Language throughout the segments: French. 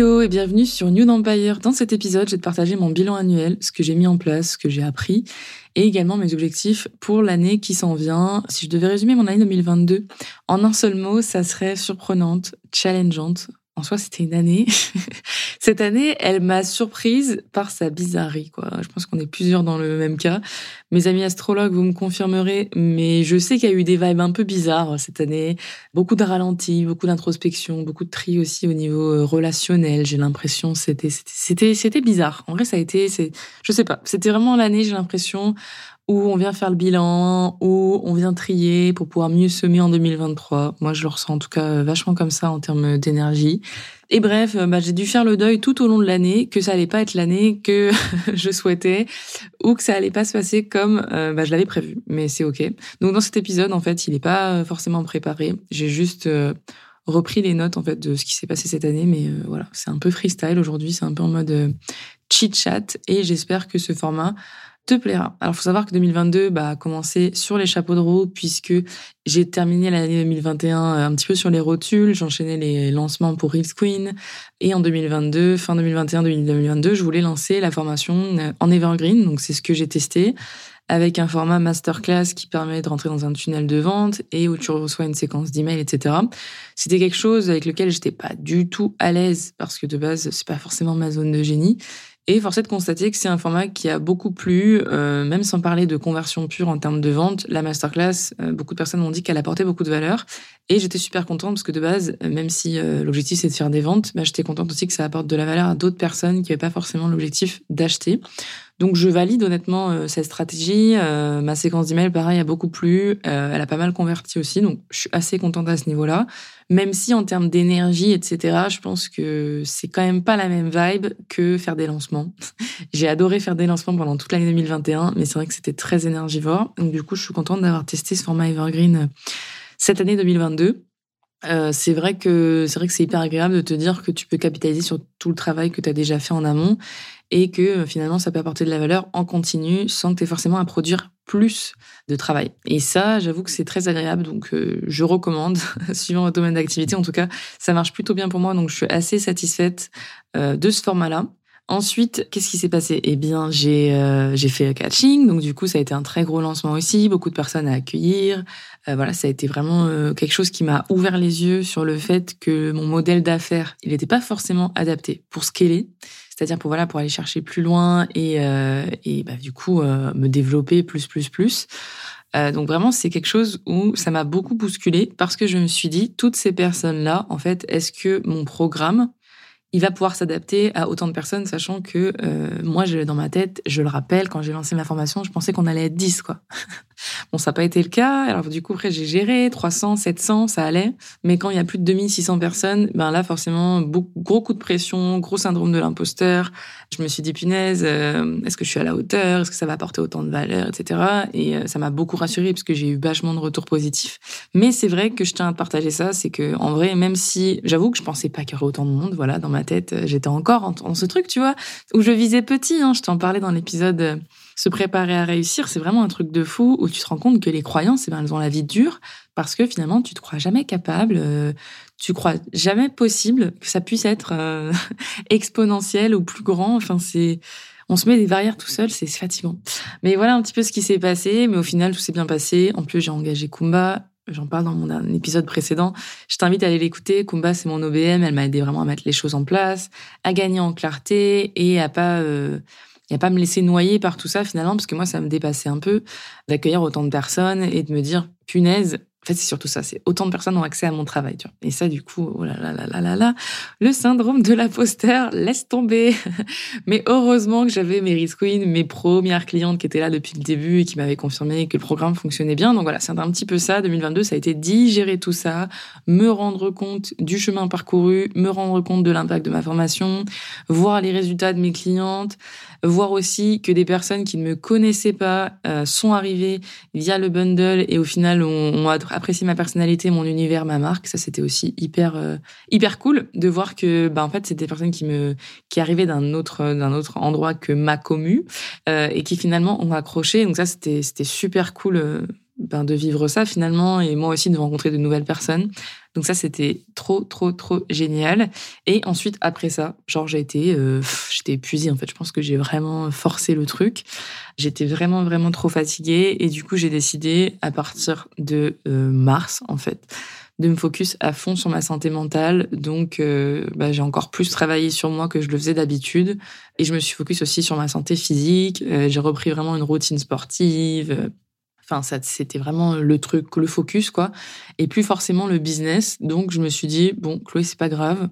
Hello et bienvenue sur New Empire. Dans cet épisode, je vais partager mon bilan annuel, ce que j'ai mis en place, ce que j'ai appris et également mes objectifs pour l'année qui s'en vient. Si je devais résumer mon année 2022 en un seul mot, ça serait surprenante, challengeante, en soi, c'était une année. Cette année, elle m'a surprise par sa bizarrerie, quoi. Je pense qu'on est plusieurs dans le même cas. Mes amis astrologues, vous me confirmerez, mais je sais qu'il y a eu des vibes un peu bizarres cette année. Beaucoup de ralentis, beaucoup d'introspection, beaucoup de tri aussi au niveau euh, relationnel. J'ai l'impression c'était c'était c'était bizarre. En vrai, ça a été, je sais pas, c'était vraiment l'année. J'ai l'impression où on vient faire le bilan, où on vient trier pour pouvoir mieux semer en 2023. Moi, je le ressens en tout cas euh, vachement comme ça en termes d'énergie. Et bref, euh, bah, j'ai dû faire le deuil tout au long de l'année que ça allait pas être l'année que je souhaitais ou que ça allait pas se passer comme euh, bah, je l'avais prévu. Mais c'est ok. Donc dans cet épisode, en fait, il n'est pas forcément préparé. J'ai juste repris les notes en fait de ce qui s'est passé cette année, mais voilà, c'est un peu freestyle aujourd'hui. C'est un peu en mode chit chat et j'espère que ce format plaira. Alors, faut savoir que 2022 bah, a commencé sur les chapeaux de roue puisque j'ai terminé l'année 2021 euh, un petit peu sur les rotules. J'enchaînais les lancements pour Reels Queen. Et en 2022, fin 2021, 2022, je voulais lancer la formation euh, en Evergreen. Donc, c'est ce que j'ai testé avec un format masterclass qui permet de rentrer dans un tunnel de vente et où tu reçois une séquence d'emails, etc. C'était quelque chose avec lequel j'étais pas du tout à l'aise parce que de base, c'est pas forcément ma zone de génie. Et force est de constater que c'est un format qui a beaucoup plu, euh, même sans parler de conversion pure en termes de vente. La masterclass, euh, beaucoup de personnes m'ont dit qu'elle apportait beaucoup de valeur. Et j'étais super contente parce que de base, même si euh, l'objectif c'est de faire des ventes, bah, j'étais contente aussi que ça apporte de la valeur à d'autres personnes qui n'avaient pas forcément l'objectif d'acheter. Donc je valide honnêtement cette stratégie. ma séquence d'email, pareil, a beaucoup plu. elle a pas mal converti aussi, donc je suis assez contente à ce niveau-là. Même si en termes d'énergie, etc., je pense que c'est quand même pas la même vibe que faire des lancements. J'ai adoré faire des lancements pendant toute l'année 2021, mais c'est vrai que c'était très énergivore. Donc du coup, je suis contente d'avoir testé ce format Evergreen euh, cette année 2022. Euh, c'est vrai que c'est vrai que c'est hyper agréable de te dire que tu peux capitaliser sur tout le travail que tu as déjà fait en amont et que euh, finalement ça peut apporter de la valeur en continu sans que tu aies forcément à produire plus de travail. Et ça, j'avoue que c'est très agréable, donc euh, je recommande, suivant votre domaine d'activité. En tout cas, ça marche plutôt bien pour moi, donc je suis assez satisfaite de ce format-là. Ensuite, qu'est-ce qui s'est passé? Eh bien, j'ai j'ai fait catching, donc du coup, ça a été un très gros lancement aussi, beaucoup de personnes à accueillir. voilà, ça a été vraiment quelque chose qui m'a ouvert les yeux sur le fait que mon modèle d'affaires, il n'était pas forcément adapté pour est c'est-à-dire pour voilà pour aller chercher plus loin et, euh, et bah, du coup euh, me développer plus plus plus. Euh, donc vraiment c'est quelque chose où ça m'a beaucoup bousculé parce que je me suis dit toutes ces personnes là en fait est-ce que mon programme il va pouvoir s'adapter à autant de personnes, sachant que euh, moi, je, dans ma tête, je le rappelle, quand j'ai lancé ma formation, je pensais qu'on allait être 10, quoi. bon, ça n'a pas été le cas. Alors, du coup, après, j'ai géré 300, 700, ça allait. Mais quand il y a plus de 2600 personnes, ben là, forcément, gros coup de pression, gros syndrome de l'imposteur. Je me suis dit, punaise, euh, est-ce que je suis à la hauteur? Est-ce que ça va apporter autant de valeur, etc. Et euh, ça m'a beaucoup rassurée, parce que j'ai eu vachement de retours positifs. Mais c'est vrai que je tiens à te partager ça, c'est que, en vrai, même si, j'avoue que je pensais pas qu'il y aurait autant de monde, voilà, dans ma tête, euh, j'étais encore en, ce truc, tu vois, où je visais petit. Hein, je t'en parlais dans l'épisode euh, Se préparer à réussir. C'est vraiment un truc de fou où tu te rends compte que les croyances, eh ben, elles ont la vie dure parce que finalement, tu te crois jamais capable, euh, tu crois jamais possible que ça puisse être exponentiel ou plus grand. Enfin, c'est on se met des barrières tout seul, c'est fatigant. Mais voilà un petit peu ce qui s'est passé, mais au final tout s'est bien passé. En plus, j'ai engagé Kumba, J'en parle dans mon épisode précédent. Je t'invite à aller l'écouter. Kumba, c'est mon OBM. Elle m'a aidé vraiment à mettre les choses en place, à gagner en clarté et à pas, euh, et à pas me laisser noyer par tout ça finalement, parce que moi, ça me dépassait un peu d'accueillir autant de personnes et de me dire, punaise, En fait, c'est surtout ça. C'est autant de personnes ont accès à mon travail. Tu vois. Et ça, du coup, oh là là là là là là, le syndrome de l'imposteur, laisse tomber. Mais heureusement que j'avais mes Risk Queen, mes premières clientes qui étaient là depuis le début et qui m'avaient confirmé que le programme fonctionnait bien. Donc voilà, c'est un petit peu ça. 2022, ça a été digérer tout ça, me rendre compte du chemin parcouru, me rendre compte de l'impact de ma formation, voir les résultats de mes clientes, voir aussi que des personnes qui ne me connaissaient pas euh, sont arrivées via le bundle et au final ont, apprécié ma personnalité, mon univers, ma marque. Ça, c'était aussi hyper euh, hyper cool de voir que bah en fait c'était des personnes qui me qui arrivaient d'un autre d'un autre endroit que ma commu euh, et qui finalement ont accroché. Donc ça, c'était c'était super cool ben, de vivre ça finalement et moi aussi de rencontrer de nouvelles personnes. Donc ça c'était trop trop trop génial. Et ensuite après ça, genre j'ai été euh, j'étais épuisée en fait. Je pense que j'ai vraiment forcé le truc. J'étais vraiment vraiment trop fatiguée et du coup j'ai décidé à partir de euh, mars en fait de me focus à fond sur ma santé mentale. Donc, euh, bah, j'ai encore plus travaillé sur moi que je le faisais d'habitude. Et je me suis focus aussi sur ma santé physique. j'ai repris vraiment une routine sportive. Enfin, c'était vraiment le truc, le focus, quoi. Et plus forcément le business. Donc, je me suis dit, bon, Chloé, c'est pas grave.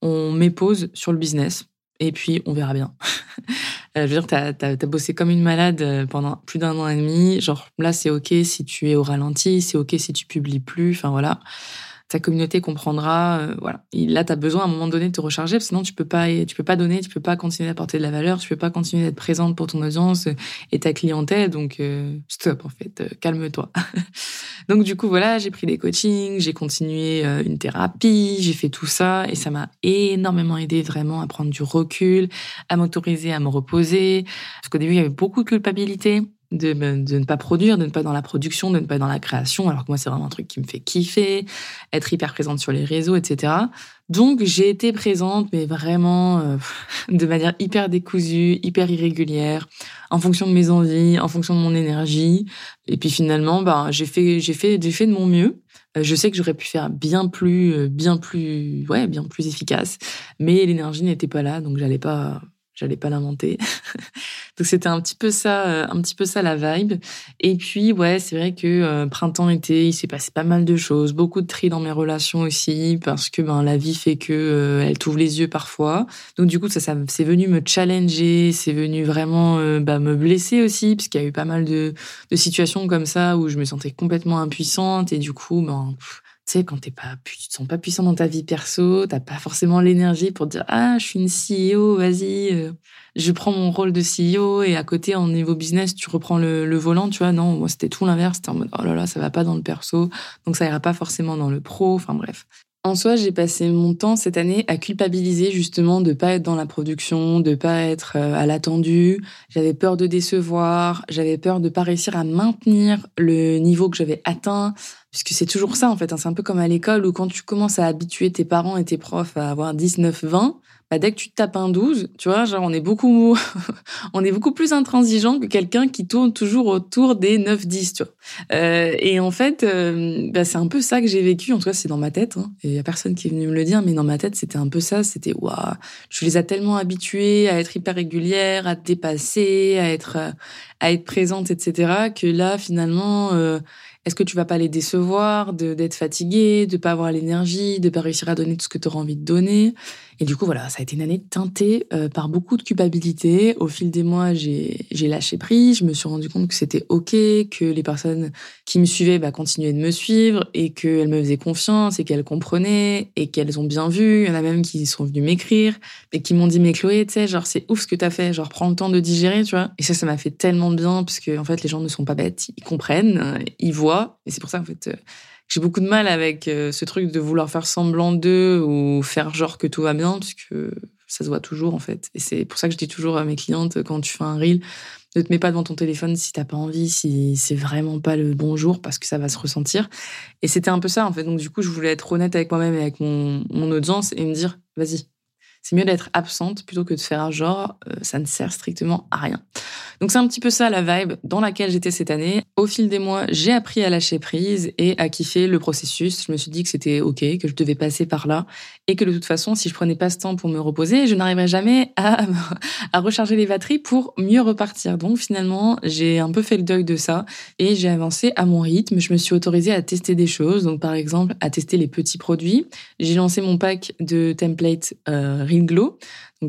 On met pause sur le business. Et puis, on verra bien. Euh, je veux dire, t'as as, bossé comme une malade euh, pendant plus d'un an et demi. Genre, là, c'est OK si tu es au ralenti. C'est OK si tu publies plus. Enfin, voilà ta communauté comprendra. Euh, voilà. Là, tu as besoin à un moment donné de te recharger, parce que sinon tu peux pas, tu peux pas donner, tu peux pas continuer d'apporter de la valeur, tu peux pas continuer d'être présente pour ton audience et ta clientèle. Donc euh, stop en fait, euh, calme-toi. donc du coup voilà, j'ai pris des coachings, j'ai continué une thérapie, j'ai fait tout ça et ça m'a énormément aidé vraiment à prendre du recul, à m'autoriser à me reposer. Parce qu'au début il y avait beaucoup de culpabilité de, de, ne pas produire, de ne pas être dans la production, de ne pas être dans la création, alors que moi c'est vraiment un truc qui me fait kiffer, être hyper présente sur les réseaux, etc. Donc j'ai été présente, mais vraiment euh, de manière hyper décousue, hyper irrégulière, en fonction de mes envies, en fonction de mon énergie. Et puis finalement, bah j'ai fait, fait, j'ai fait de mon mieux. Euh, je sais que j'aurais pu faire bien plus, euh, bien plus, ouais, bien plus efficace, mais l'énergie n'était pas là, donc j'allais pas j'allais pas l'inventer. Donc c'était un petit peu ça, euh, un petit peu ça la vibe. Et puis ouais, c'est vrai que euh, printemps été, il s'est passé pas mal de choses, beaucoup de tri dans mes relations aussi parce que ben la vie fait que euh, elle t'ouvre les yeux parfois. Donc du coup ça, ça c'est venu me challenger, c'est venu vraiment bah, me blesser aussi parce qu'il y a eu pas mal de, de situations comme ça où je me sentais complètement impuissante et du coup ben tu quand t'es pas, tu te sens pas puissant dans ta vie perso, t'as pas forcément l'énergie pour dire ah je suis une CEO, vas-y, euh, je prends mon rôle de CEO et à côté en niveau business tu reprends le, le volant, tu vois. Non moi c'était tout l'inverse, c'était en mode oh là là ça va pas dans le perso, donc ça ira pas forcément dans le pro, enfin bref. En soi, j'ai passé mon temps cette année à culpabiliser justement de pas être dans la production, de pas être euh, à l'attendu. J'avais peur de décevoir, j'avais peur de pas réussir à maintenir le niveau que j'avais atteint, puisque c'est toujours ça en fait. Hein. C'est un peu comme à l'école où quand tu commences à habituer tes parents et tes profs à avoir 19, 20, bah, dès que tu tapes un 12, tu vois, genre on est beaucoup on est beaucoup plus intransigeant que quelqu'un qui tourne toujours autour des 9 10, tu vois. Euh, et en fait, euh, bah, c'est un peu ça que j'ai vécu, en tout cas c'est dans ma tête hein. et il y a personne qui est venu me le dire mais dans ma tête, c'était un peu ça, c'était waouh, je les ai tellement habitués à être hyper régulières, à te dépasser, à être à être présente etc. que là finalement euh, est-ce que tu vas pas les décevoir, d'être fatigué, de pas avoir l'énergie, de pas réussir à donner tout ce que tu auras envie de donner? Et du coup, voilà, ça a été une année teintée euh, par beaucoup de culpabilité. Au fil des mois, j'ai lâché prise. Je me suis rendu compte que c'était OK, que les personnes qui me suivaient bah, continuaient de me suivre et qu'elles me faisaient confiance et qu'elles comprenaient et qu'elles ont bien vu. Il y en a même qui sont venus m'écrire et qui m'ont dit, mais Chloé, tu sais, genre, c'est ouf ce que t'as fait. Genre, prends le temps de digérer, tu vois. Et ça, ça m'a fait tellement bien parce que, en fait, les gens ne sont pas bêtes. Ils comprennent, ils voient. Et c'est pour ça, en fait, euh, j'ai beaucoup de mal avec euh, ce truc de vouloir faire semblant d'eux ou faire genre que tout va bien, puisque ça se voit toujours en fait. Et c'est pour ça que je dis toujours à mes clientes quand tu fais un reel, ne te mets pas devant ton téléphone si t'as pas envie, si c'est vraiment pas le bon jour, parce que ça va se ressentir. Et c'était un peu ça en fait. Donc du coup, je voulais être honnête avec moi-même et avec mon, mon audience et me dire, vas-y, C'est mieux d'être absente plutôt que de faire un genre, euh, ça ne sert strictement à rien. Donc c'est un petit peu ça la vibe dans laquelle j'étais cette année. Au fil des mois, j'ai appris à lâcher prise et à kiffer le processus. Je me suis dit que c'était ok, que je devais passer par là et que de toute façon, si je prenais pas ce temps pour me reposer, je n'arriverais jamais à, recharger les batteries pour mieux repartir. Donc finalement, j'ai un peu fait le deuil de ça et j'ai avancé à mon rythme. Je me suis autorisée à tester des choses. Donc par exemple, à tester les petits produits. J'ai lancé mon pack de templates euh, Glow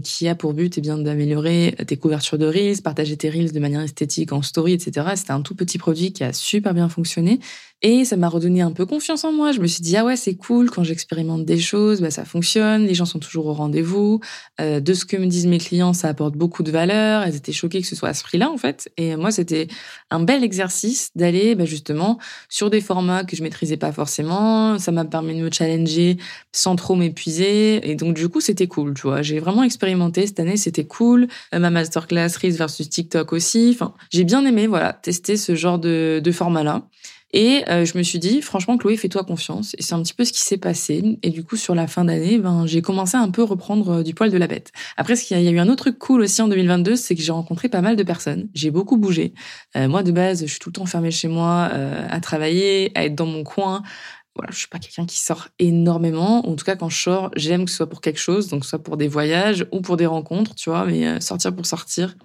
qui a pour but eh bien d'améliorer tes couvertures de reels, partager tes reels de manière esthétique en story, etc. C'était un tout petit produit qui a super bien fonctionné et ça m'a redonné un peu confiance en moi. Je me suis dit ah ouais c'est cool quand j'expérimente des choses, bah ça fonctionne, les gens sont toujours au rendez-vous. Euh, de ce que me disent mes clients, ça apporte beaucoup de valeur. Elles étaient choquées que ce soit à ce prix-là en fait. Et moi c'était un bel exercice d'aller bah, justement sur des formats que je maîtrisais pas forcément. Ça m'a permis de me challenger sans trop m'épuiser et donc du coup c'était cool. Tu vois, j'ai vraiment expérimenté cette année, c'était cool. Euh, ma masterclass Reels versus TikTok aussi. Enfin, j'ai bien aimé, voilà, tester ce genre de, de format-là. Et euh, je me suis dit, franchement, Chloé, fais-toi confiance. Et c'est un petit peu ce qui s'est passé. Et du coup, sur la fin d'année, ben, j'ai commencé à un peu reprendre euh, du poil de la bête. Après, ce qu'il y a eu un autre truc cool aussi en 2022, c'est que j'ai rencontré pas mal de personnes. J'ai beaucoup bougé. moi, de base, je suis tout le temps fermée chez moi, à travailler, à être dans mon coin voilà, je suis pas quelqu'un qui sort énormément. En tout cas, quand je sors, j'aime que ce soit pour quelque chose, donc soit pour des voyages ou pour des rencontres, tu vois. Mais euh, sortir pour sortir,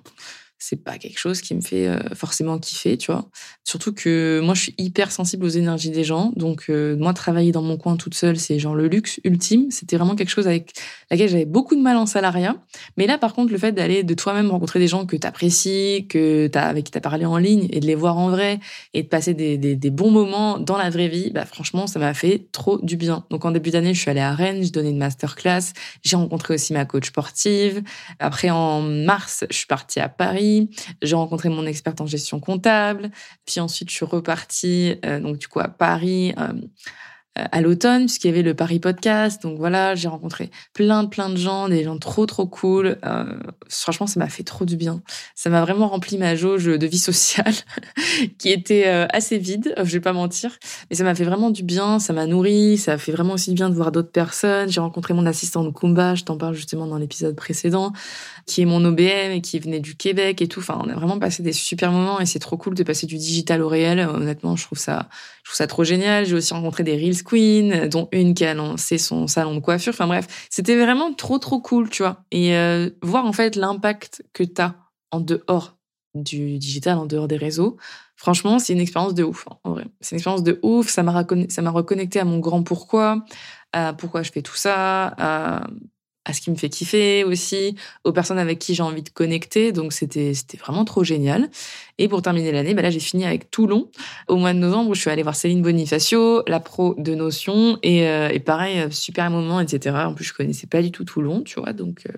c'est pas quelque chose qui me fait euh, forcément kiffer, tu vois. Surtout que moi, je suis hyper sensible aux énergies des gens. Donc, euh, moi, travailler dans mon coin toute seule, c'est genre le luxe ultime. C'était vraiment quelque chose avec laquelle j'avais beaucoup de mal en salariat. Mais là, par contre, le fait d'aller de toi-même rencontrer des gens que t'apprécies, que t'as, avec qui t'as parlé en ligne et de les voir en vrai et de passer des, des, bons moments dans la vraie vie, bah, franchement, ça m'a fait trop du bien. Donc, en début d'année, je suis allée à Rennes, j'ai donné une masterclass. J'ai rencontré aussi ma coach sportive. Après, en mars, je suis partie à Paris j'ai rencontré mon experte en gestion comptable. Puis ensuite, je suis repartie euh, donc à Paris euh, à l'automne puisqu'il y avait le Paris Podcast. Donc voilà, j'ai rencontré plein de plein de gens, des gens trop trop cool. Euh, franchement, ça m'a fait trop du bien. Ça m'a vraiment rempli ma jauge de vie sociale qui était euh, assez vide, je vais pas mentir, mais ça m'a fait vraiment du bien, ça m'a nourri, ça a fait vraiment aussi bien de voir d'autres personnes. J'ai rencontré mon assistante Kumba, je t'en parle justement dans l'épisode précédent, qui est mon OBM et qui venait du Québec et tout. Enfin, on a vraiment passé des super moments et c'est trop cool de passer du digital au réel. Honnêtement, je trouve ça je trouve ça trop génial. J'ai aussi rencontré des Reels Queen, dont une qui a lancé son salon de coiffure. Enfin bref, c'était vraiment trop trop cool, tu vois. Et euh, voir en fait l'impact que t'as en dehors du digital, en dehors des réseaux. Franchement, c'est une expérience de ouf, hein. C'est une expérience de ouf. Ça m'a reconnecté à mon grand pourquoi, à pourquoi je fais tout ça, à ce qui me fait kiffer aussi, aux personnes avec qui j'ai envie de connecter. Donc c'était c'était vraiment trop génial. Et pour terminer l'année, bah là j'ai fini avec Toulon au mois de novembre je suis allée voir Céline Bonifacio, la pro de Notion et, euh, et pareil euh, super moment etc. En plus je connaissais pas du tout Toulon, tu vois. Donc euh,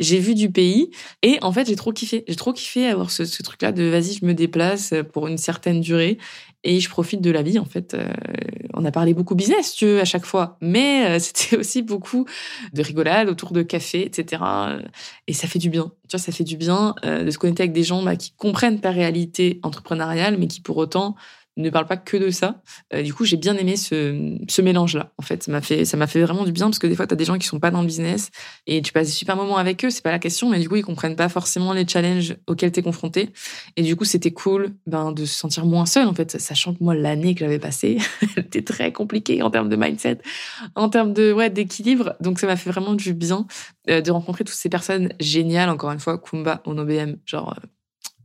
j'ai vu du pays et en fait j'ai trop kiffé. J'ai trop kiffé avoir ce, ce truc là de vas-y je me déplace pour une certaine durée et je profite de la vie en fait. Euh, on a parlé beaucoup business, tu veux, à chaque fois, mais euh, c'était aussi beaucoup de rigolade autour de café, etc. Et ça fait du bien. Tu vois, ça fait du bien euh, de se connecter avec des gens bah, qui comprennent ta réalité entrepreneuriale, mais qui pour autant ne parle pas que de ça. Euh, du coup, j'ai bien aimé ce, mélange-là. En fait, ça m'a fait, vraiment du bien parce que des fois, tu as des gens qui sont pas dans le business et tu passes des super moments avec eux. C'est pas la question, mais du coup, ils comprennent pas forcément les challenges auxquels tu es confronté. Et du coup, c'était cool, ben, de se sentir moins seul, en fait, sachant que moi, l'année que j'avais passée, était très compliquée en termes de mindset, en termes de, ouais, d'équilibre. Donc, ça m'a fait vraiment du bien euh, de rencontrer toutes ces personnes géniales. Encore une fois, Kumba, en OBM, genre, euh,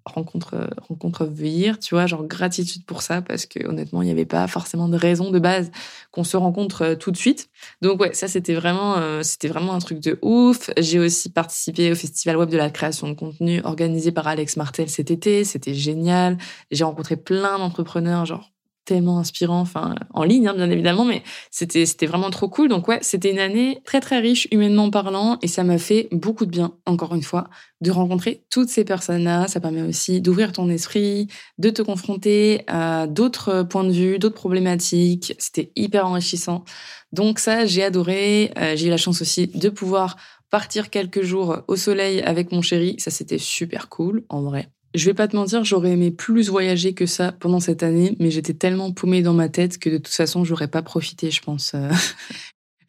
rencontre rencontre venir tu vois genre gratitude pour ça parce que honnêtement il n'y avait pas forcément de raison de base qu'on se rencontre euh, tout de suite. Donc ouais ça c'était vraiment euh, c'était vraiment un truc de ouf. J'ai aussi participé au festival web de la création de contenu organisé par Alex Martel cet été. C'était génial. J'ai rencontré plein d'entrepreneurs genre tellement inspirant, enfin en ligne hein, bien évidemment, mais c'était c'était vraiment trop cool. Donc ouais, c'était une année très très riche humainement parlant et ça m'a fait beaucoup de bien. Encore une fois, de rencontrer toutes ces personnes-là, ça permet aussi d'ouvrir ton esprit, de te confronter à d'autres points de vue, d'autres problématiques. C'était hyper enrichissant. Donc ça, j'ai adoré. Euh, j'ai eu la chance aussi de pouvoir partir quelques jours au soleil avec mon chéri. Ça, c'était super cool, en vrai. Je vais pas te mentir, j'aurais aimé plus voyager que ça pendant cette année, mais j'étais tellement paumée dans ma tête que de toute façon, j'aurais pas profité, je pense.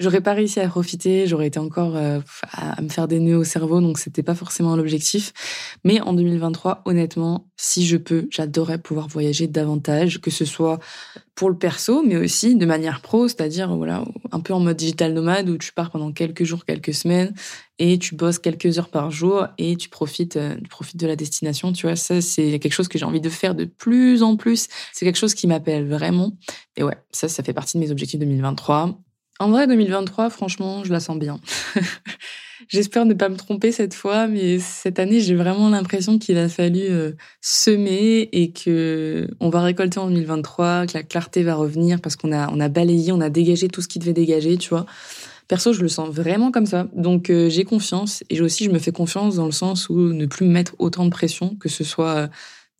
J'aurais pas réussi à profiter, j'aurais été encore euh, à me faire des nœuds au cerveau, donc c'était pas forcément l'objectif. Mais en 2023, honnêtement, si je peux, j'adorerais pouvoir voyager davantage, que ce soit pour le perso, mais aussi de manière pro, c'est-à-dire voilà, un peu en mode digital nomade où tu pars pendant quelques jours, quelques semaines et tu bosses quelques heures par jour et tu profites, euh, tu profites de la destination. Tu vois, ça c'est quelque chose que j'ai envie de faire de plus en plus. C'est quelque chose qui m'appelle vraiment. Et ouais, ça, ça fait partie de mes objectifs 2023. En vrai, 2023, franchement, je la sens bien. J'espère ne pas me tromper cette fois, mais cette année, j'ai vraiment l'impression qu'il a fallu euh, semer et que on va récolter en 2023, que la clarté va revenir parce qu'on a on a balayé, on a dégagé tout ce qui devait dégager, tu vois. Perso, je le sens vraiment comme ça. Donc euh, j'ai confiance et aussi je me fais confiance dans le sens où ne plus me mettre autant de pression, que ce soit euh,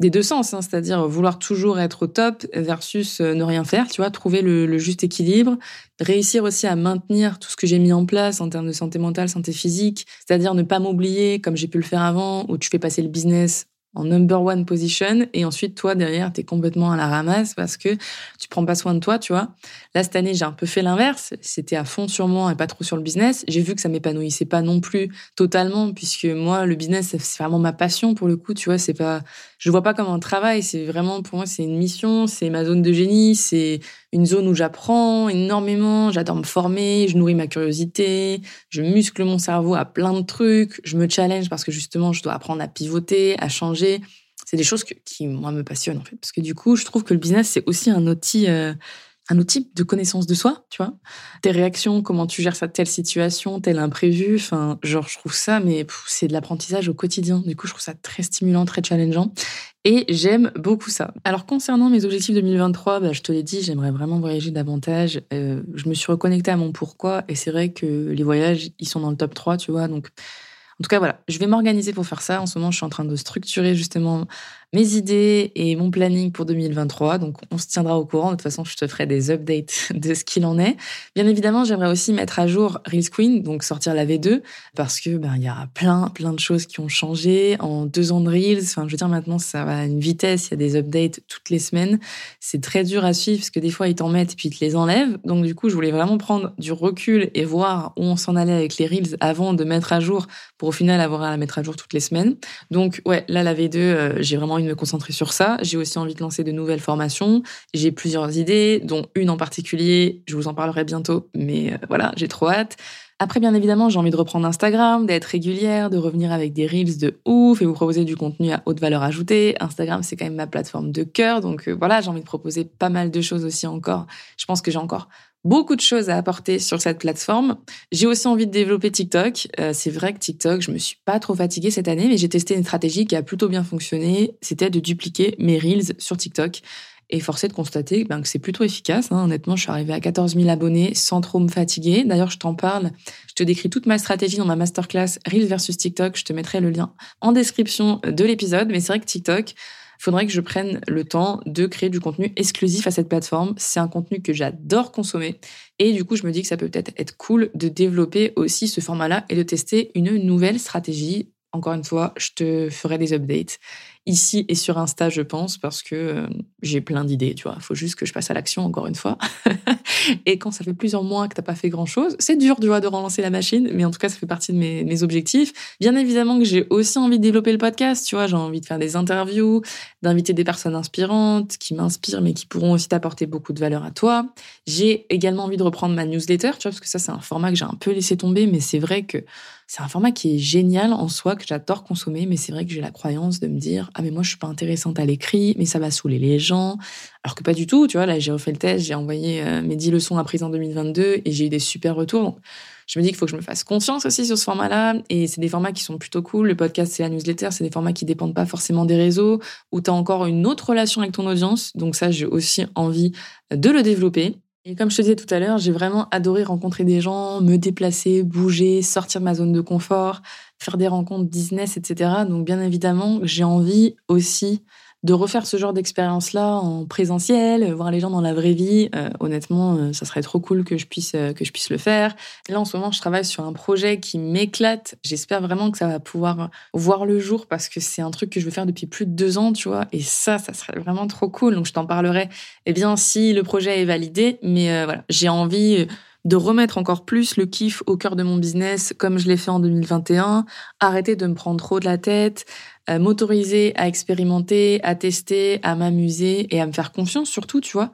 des deux sens, hein, c'est-à-dire vouloir toujours être au top versus euh, ne rien faire, tu vois, trouver le, juste équilibre, réussir aussi à maintenir tout ce que j'ai mis en place en termes de santé mentale, santé physique, c'est-à-dire ne pas m'oublier comme j'ai pu le faire avant, où tu fais passer le business en number one position et ensuite toi derrière tu es complètement à la ramasse parce que tu prends pas soin de toi tu vois. Là cette année j'ai un peu fait l'inverse. C'était à fond sur moi et pas trop sur le business. J'ai vu que ça m'épanouissait pas non plus totalement puisque moi le business c'est vraiment ma passion pour le coup tu vois. C'est pas je vois pas comme un travail. C'est vraiment pour moi c'est une mission. C'est ma zone de génie. C'est une zone où j'apprends énormément, j'adore me former, je nourris ma curiosité, je muscle mon cerveau à plein de trucs, je me challenge parce que justement, je dois apprendre à pivoter, à changer. C'est des choses qui, moi, me passionnent, en fait. Parce que du coup, je trouve que le business, c'est aussi un outil, euh, un outil de connaissance de soi, tu vois. Tes réactions, comment tu gères ça, telle situation, tel imprévu, enfin, genre, je trouve ça, mais c'est de l'apprentissage au quotidien. Du coup, je trouve ça très stimulant, très challengeant. Et j'aime beaucoup ça. Alors concernant mes objectifs 2023, bah, je te l'ai dit, j'aimerais vraiment voyager davantage. Euh, je me suis reconnectée à mon pourquoi et c'est vrai que les voyages, ils sont dans le top 3, tu vois. Donc, en tout cas, voilà, je vais m'organiser pour faire ça. En ce moment, je suis en train de structurer justement mes idées et mon planning pour 2023. Donc, on se tiendra au courant. De toute façon, je te ferai des updates de ce qu'il en est. Bien évidemment, j'aimerais aussi mettre à jour Reels Queen, donc sortir la V2, parce que ben il y a plein, plein de choses qui ont changé en deux ans de Reels. Enfin, je veux dire, maintenant, ça va à une vitesse. Il y a des updates toutes les semaines. C'est très dur à suivre parce que des fois, ils t'en mettent et puis ils te les enlèvent. Donc, du coup, je voulais vraiment prendre du recul et voir où on s'en allait avec les Reels avant de mettre à jour pour final avoir à la mettre à jour toutes les semaines. Donc, ouais, là, la V2, euh, j'ai vraiment me concentrer sur ça. J'ai aussi envie de lancer de nouvelles formations. J'ai plusieurs idées, dont une en particulier. Je vous en parlerai bientôt, mais euh, voilà, j'ai trop hâte. Après, bien évidemment, j'ai envie de reprendre Instagram, d'être régulière, de revenir avec des reels de ouf et vous proposer du contenu à haute valeur ajoutée. Instagram, c'est quand même ma plateforme de cœur, donc euh, voilà, j'ai envie de proposer pas mal de choses aussi encore. Je pense que j'ai encore beaucoup de choses à apporter sur cette plateforme. J'ai aussi envie de développer TikTok. Euh, c'est vrai que TikTok, je me suis pas trop fatiguée cette année, mais j'ai testé une stratégie qui a plutôt bien fonctionné. C'était de dupliquer mes reels sur TikTok. Et forcé de constater ben, que c'est plutôt efficace. Hein. Honnêtement, je suis arrivée à 14 000 abonnés sans trop me fatiguer. D'ailleurs, je t'en parle. Je te décris toute ma stratégie dans ma masterclass Reels versus TikTok. Je te mettrai le lien en description de l'épisode. Mais c'est vrai que TikTok, faudrait que je prenne le temps de créer du contenu exclusif à cette plateforme. C'est un contenu que j'adore consommer. Et du coup, je me dis que ça peut peut-être être cool de développer aussi ce format-là et de tester une nouvelle stratégie. Encore une fois, je te ferai des updates ici et sur Insta, je pense, parce que euh, j'ai plein d'idées, tu vois. Faut juste que je passe à l'action, encore une fois. et quand ça fait plusieurs mois que t'as pas fait grand-chose, c'est dur, tu vois, de relancer la machine, mais en tout cas, ça fait partie de mes, mes objectifs. Bien évidemment que j'ai aussi envie de développer le podcast, tu vois. J'ai envie de faire des interviews, d'inviter des personnes inspirantes, qui m'inspirent, mais qui pourront aussi t'apporter beaucoup de valeur à toi. J'ai également envie de reprendre ma newsletter, tu vois, parce que ça, c'est un format que j'ai un peu laissé tomber, mais c'est vrai que c'est un format qui est génial en soi, que j'adore consommer, mais c'est vrai que j'ai la croyance de me dire, ah mais moi je suis pas intéressante à l'écrit, mais ça va saouler les gens. Alors que pas du tout, tu vois, là j'ai refait le test, j'ai envoyé euh, mes 10 leçons à prise en 2022 et j'ai eu des super retours. je me dis qu'il faut que je me fasse confiance aussi sur ce format-là. Et c'est des formats qui sont plutôt cool. Le podcast, c'est la newsletter, c'est des formats qui dépendent pas forcément des réseaux, où tu as encore une autre relation avec ton audience. Donc ça, j'ai aussi envie de le développer. Et comme je te disais tout à l'heure, j'ai vraiment adoré rencontrer des gens, me déplacer, bouger, sortir de ma zone de confort, faire des rencontres business, etc. Donc bien évidemment, j'ai envie aussi de refaire ce genre d'expérience-là en présentiel, voir les gens dans la vraie vie, euh, honnêtement, euh, ça serait trop cool que je puisse euh, que je puisse le faire. Là, en ce moment, je travaille sur un projet qui m'éclate. J'espère vraiment que ça va pouvoir voir le jour parce que c'est un truc que je veux faire depuis plus de deux ans, tu vois. Et ça, ça serait vraiment trop cool. Donc, je t'en parlerai. Eh bien, si le projet est validé, mais voilà, j'ai envie de remettre encore plus le kiff au cœur de mon business comme je l'ai fait en 2021, arrêter de me prendre trop de la tête, euh, m'autoriser à expérimenter, à tester, à m'amuser et à me faire confiance surtout, tu vois.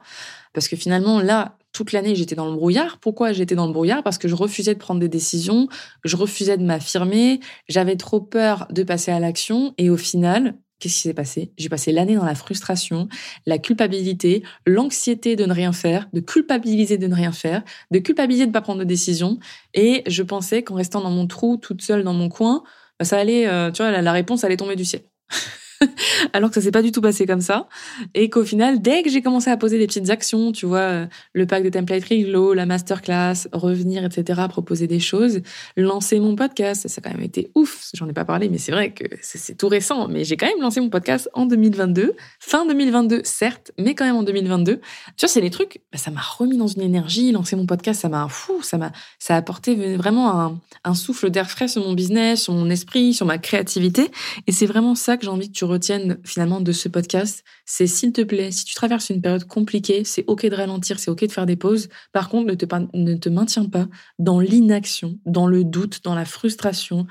Parce que finalement, là, toute l'année, j'étais dans le brouillard. Pourquoi j'étais dans le brouillard? Parce que je refusais de prendre des décisions, je refusais de m'affirmer, j'avais trop peur de passer à l'action. Et au final, qu'est-ce qui s'est passé? J'ai passé l'année dans la frustration, la culpabilité, l'anxiété de ne rien faire, de culpabiliser de ne rien faire, de culpabiliser de ne pas prendre de décision. Et je pensais qu'en restant dans mon trou, toute seule dans mon coin, bah, ça allait, euh, tu vois, la réponse allait tomber du ciel. alors que ça s'est pas du tout passé comme ça. Et qu'au final, dès que j'ai commencé à poser des petites actions, tu vois, euh, le pack de template rigolo, la masterclass, revenir, etc., proposer des choses, lancer mon podcast, ça a quand même été ouf. J'en ai pas parlé, mais c'est vrai que c'est tout récent. Mais j'ai quand même lancé mon podcast en 2022, fin 2022, certes, mais quand même en 2022. Tu vois, c'est les trucs, bah, ça m'a remis dans une énergie. Lancer mon podcast, ça m'a fou, ça m'a, ça a apporté vraiment un, un souffle d'air frais sur mon business, sur mon esprit, sur ma créativité. Et c'est vraiment ça que j'ai envie que tu retiennes finalement de ce podcast, c'est s'il te plaît, si tu traverses une période compliquée, c'est ok de ralentir, c'est ok de faire des pauses. Par contre, ne te, ne te maintiens pas dans l'inaction, dans le doute, dans la frustration.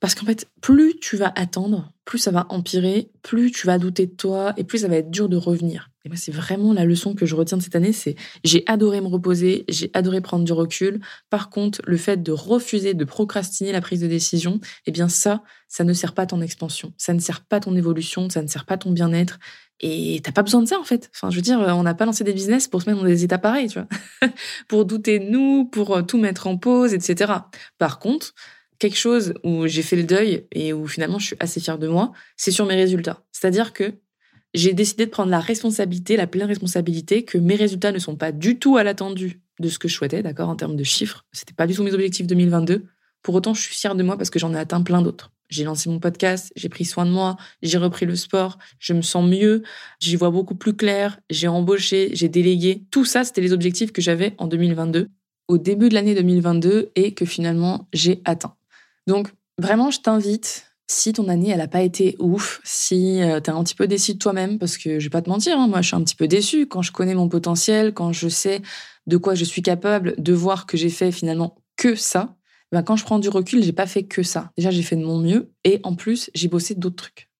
Parce qu'en fait, plus tu vas attendre, plus ça va empirer, plus tu vas douter de toi et plus ça va être dur de revenir. Et moi, c'est vraiment la leçon que je retiens de cette année, c'est j'ai adoré me reposer, j'ai adoré prendre du recul. Par contre, le fait de refuser, de procrastiner la prise de décision, eh bien ça, ça ne sert pas ton expansion, ça ne sert pas ton évolution, ça ne sert pas ton bien-être. Et t'as pas besoin de ça en fait. Enfin, je veux dire, on n'a pas lancé des business pour se mettre dans des états pareils, tu vois, pour douter de nous, pour euh, tout mettre en pause, etc. Par contre, quelque chose où j'ai fait le deuil et où finalement je suis assez fière de moi, c'est sur mes résultats. C'est-à-dire que j'ai décidé de prendre la responsabilité, la pleine responsabilité, que mes résultats ne sont pas du tout à l'attendu de ce que je souhaitais, d'accord, en termes de chiffres. C'était pas du tout mes objectifs 2022. Pour autant, je suis fière de moi parce que j'en ai atteint plein d'autres. J'ai lancé mon podcast, j'ai pris soin de moi, j'ai repris le sport, je me sens mieux, j'y vois beaucoup plus clair, j'ai embauché, j'ai délégué. Tout ça, c'était les objectifs que j'avais en 2022, au début de l'année 2022 et que finalement j'ai atteint. Donc, vraiment, je t'invite si ton année elle a pas été ouf, si euh, tu es un petit peu déçu de toi-même, parce que je vais pas te mentir, hein, moi je suis un petit peu déçu quand je connais mon potentiel, quand je sais de quoi je suis capable, de voir que j'ai fait finalement que ça. Ben, quand je prends du recul, j'ai pas fait que ça. Déjà j'ai fait de mon mieux et en plus j'ai bossé d'autres trucs.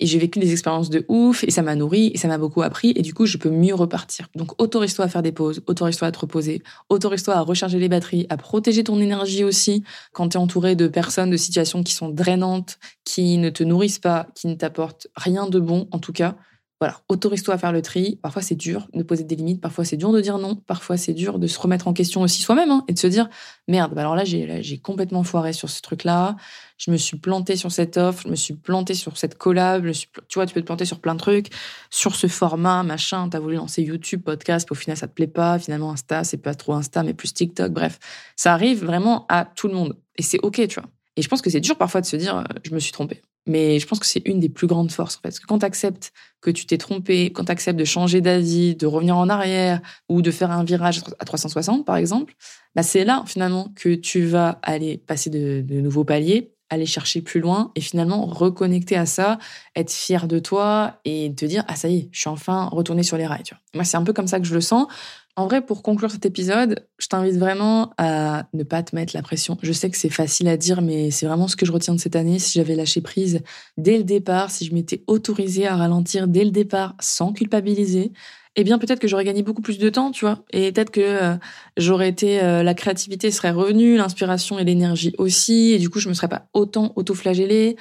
Et j'ai vécu des expériences de ouf et ça m'a nourri et ça m'a beaucoup appris et du coup, je peux mieux repartir. Donc, autorise-toi à faire des pauses, autorise-toi à te reposer, autorise-toi à recharger les batteries, à protéger ton énergie aussi quand tu es entouré de personnes, de situations qui sont drainantes, qui ne te nourrissent pas, qui ne t'apportent rien de bon en tout cas. Voilà, autorise-toi à faire le tri. Parfois, c'est dur de poser des limites. Parfois, c'est dur de dire non. Parfois, c'est dur de se remettre en question aussi soi-même hein, et de se dire merde. Bah alors là, j'ai complètement foiré sur ce truc-là. Je me suis planté sur cette offre. Je me suis planté sur cette collab. tu vois, tu peux te planter sur plein de trucs, sur ce format, machin. T'as voulu lancer YouTube, podcast, au final, ça te plaît pas. Finalement, Insta, c'est pas trop Insta, mais plus TikTok. Bref, ça arrive vraiment à tout le monde et c'est ok, tu vois. Et je pense que c'est dur parfois de se dire, euh, je me suis trompé. Mais je pense que c'est une des plus grandes forces, en fait. Parce que quand tu acceptes que tu t'es trompé, quand tu acceptes de changer d'avis, de revenir en arrière ou de faire un virage à 360, par exemple, bah c'est là, finalement, que tu vas aller passer de, nouveaux paliers, aller chercher plus loin et finalement reconnecter à ça, être fier de toi et te dire, ah, ça y est, je suis enfin retourné sur les rails. Moi, c'est un peu comme ça que je le sens. En vrai, pour conclure cet épisode, je t'invite vraiment à ne pas te mettre la pression. Je sais que c'est facile à dire, mais c'est vraiment ce que je retiens de cette année. Si j'avais lâché prise dès le départ, si je m'étais autorisée à ralentir dès le départ sans culpabiliser, eh bien peut-être que j'aurais gagné beaucoup plus de temps, tu vois. Et peut-être que euh, j'aurais été, euh, la créativité serait revenue, l'inspiration et l'énergie aussi. Et du coup, je me serais pas autant auto-flagellée.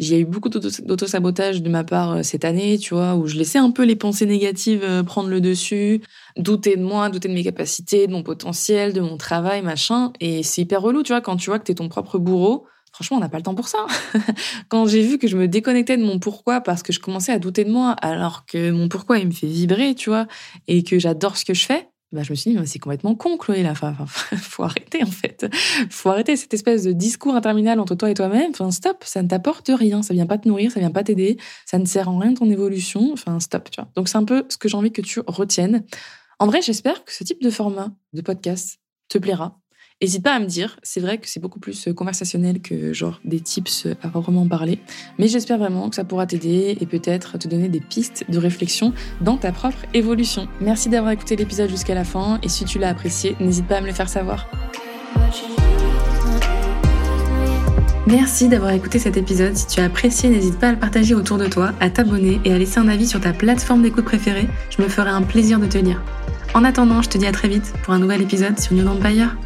J'ai eu beaucoup d'auto-sabotage de ma part euh, cette année, tu vois, où je laissais un peu les pensées négatives euh, prendre le dessus, douter de moi, douter de mes capacités, de mon potentiel, de mon travail, machin. Et c'est hyper relou, tu vois, quand tu vois que t'es ton propre bourreau. Franchement, on n'a pas le temps pour ça. quand j'ai vu que je me déconnectais de mon pourquoi parce que je commençais à douter de moi, alors que mon pourquoi, il me fait vibrer, tu vois, et que j'adore ce que je fais, bah, je me suis dit, c'est complètement con, Chloé, là. Enfin, faut arrêter, en fait. Faut arrêter cette espèce de discours interminable entre toi et toi-même. Enfin, stop. Ça ne t'apporte rien. Ça vient pas te nourrir. Ça vient pas t'aider. Ça ne sert en rien de ton évolution. Enfin, stop, tu vois. Donc, c'est un peu ce que j'ai envie que tu retiennes. En vrai, j'espère que ce type de format de podcast te plaira N'hésite pas à me dire, c'est vrai que c'est beaucoup plus euh, conversationnel que genre des tips à vraiment parler, mais j'espère vraiment que ça pourra t'aider et peut-être te donner des pistes de réflexion dans ta propre évolution. Merci d'avoir écouté l'épisode jusqu'à la fin et si tu l'as apprécié, n'hésite pas à me le faire savoir. Merci d'avoir écouté cet épisode. Si tu as apprécié, n'hésite pas à le partager autour de toi, à t'abonner et à laisser un avis sur ta plateforme d'écoute préférée. Je me ferai un plaisir de te lire. En attendant, je te dis à très vite pour un nouvel épisode sur New Empire.